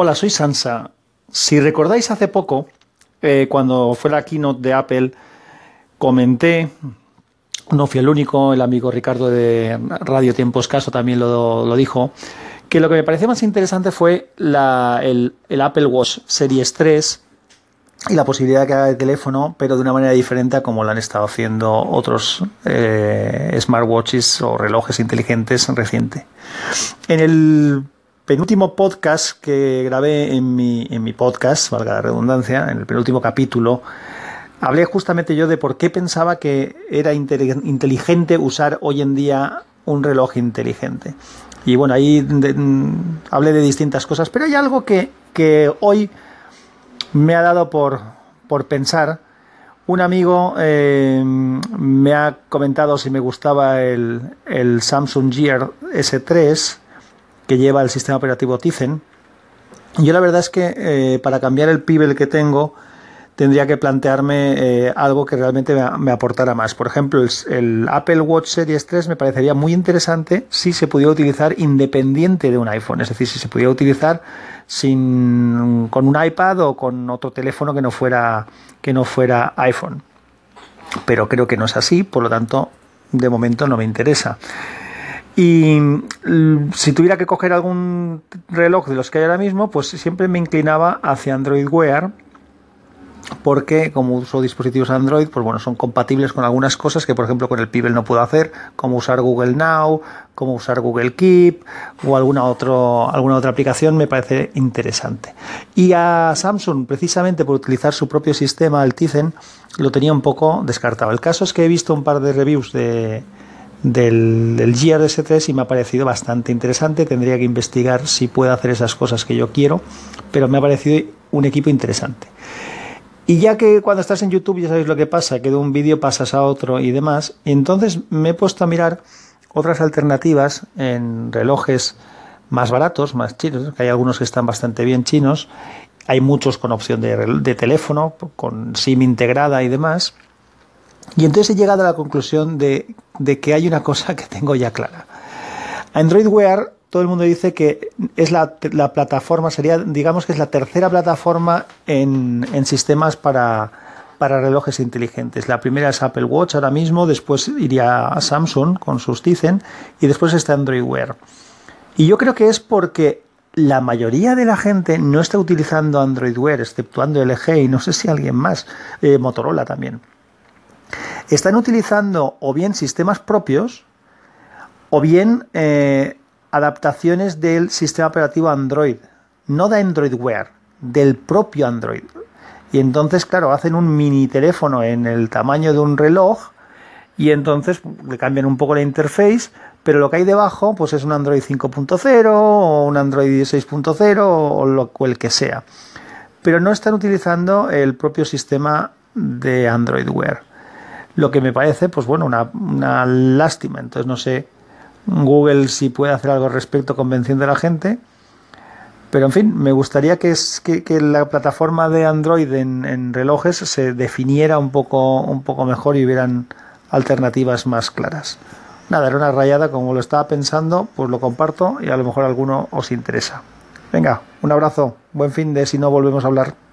Hola, soy Sansa. Si recordáis hace poco, eh, cuando fue la keynote de Apple, comenté, no fui el único, el amigo Ricardo de Radio Tiempo Escaso también lo, dijo, que lo que me pareció más interesante fue el, Apple Watch Series 3 y la posibilidad que haga de teléfono, pero de una manera diferente a como lo han estado haciendo otros eh, smartwatches o relojes inteligentes reciente. En el penúltimo podcast que grabé en mi, en mi podcast, valga la redundancia, en el penúltimo capítulo, hablé justamente yo de por qué pensaba que era inteligente usar hoy en día un reloj inteligente. Y bueno, ahí mm, hablé de distintas cosas, pero hay algo que, hoy me ha dado por, por pensar. Un amigo eh, me ha comentado si me gustaba el, el Samsung Gear S3 que lleva el sistema operativo Tizen. Yo la verdad es que eh, para cambiar el Pibel que tengo tendría que plantearme eh, algo que realmente me, aportara más. Por ejemplo, el, Apple Watch Series 3 me parecería muy interesante si se pudiera utilizar independiente de un iPhone, es decir, si se pudiera utilizar sin, con un iPad o con otro teléfono que no fuera, que no fuera iPhone. Pero creo que no es así, por lo tanto, de momento no me interesa. Y mm, si tuviera que coger algún reloj de los que hay ahora mismo, pues siempre me inclinaba hacia Android Wear, porque como uso dispositivos Android, pues bueno, son compatibles con algunas cosas que por ejemplo con el Pibel no puedo hacer, como usar Google Now, como usar Google Keep o alguna, otro, alguna otra aplicación me parece interesante. Y a Samsung, precisamente por utilizar su propio sistema, el Tizen, lo tenía un poco descartado. El caso es que he visto un par de reviews de, del, del GRS3 y me ha parecido bastante interesante. Tendría que investigar si puede hacer esas cosas que yo quiero, pero me ha parecido un equipo interesante. Y ya que cuando estás en YouTube ya sabéis lo que pasa, que de un vídeo pasas a otro y demás, entonces me he puesto a mirar otras alternativas en relojes más baratos, más chinos, hay algunos que están bastante bien chinos, hay muchos con opción de, de teléfono, con SIM integrada y demás, y entonces he llegado a la conclusión de, que hay una cosa que tengo ya clara. Android Wear, todo el mundo dice que es la, plataforma, sería, digamos que es la tercera plataforma en, sistemas para, para relojes inteligentes. La primera es Apple Watch ahora mismo, después iría a Samsung con sus Tizen y después está Android Wear. Y yo creo que es porque la mayoría de la gente no está utilizando Android Wear, exceptuando LG y no sé si alguien más, eh, Motorola también están utilizando o bien sistemas propios o bien eh, adaptaciones del sistema operativo Android, no de Android Wear, del propio Android. Y entonces, claro, hacen un mini teléfono en el tamaño de un reloj y entonces le cambian un poco la interface, pero lo que hay debajo pues es un Android 5.0 o un Android 6.0 o, o el que sea. Pero no están utilizando el propio sistema de Android Wear lo que me parece, pues bueno, una, lástima. Entonces no sé Google si puede hacer algo al respecto convenciendo a la gente. Pero en fin, me gustaría que, es, que, la plataforma de Android en, relojes se definiera un poco, un poco mejor y hubieran alternativas más claras. Nada, era una rayada, como lo estaba pensando, pues lo comparto y a lo mejor alguno os interesa. Venga, un abrazo, buen fin de si no volvemos a hablar.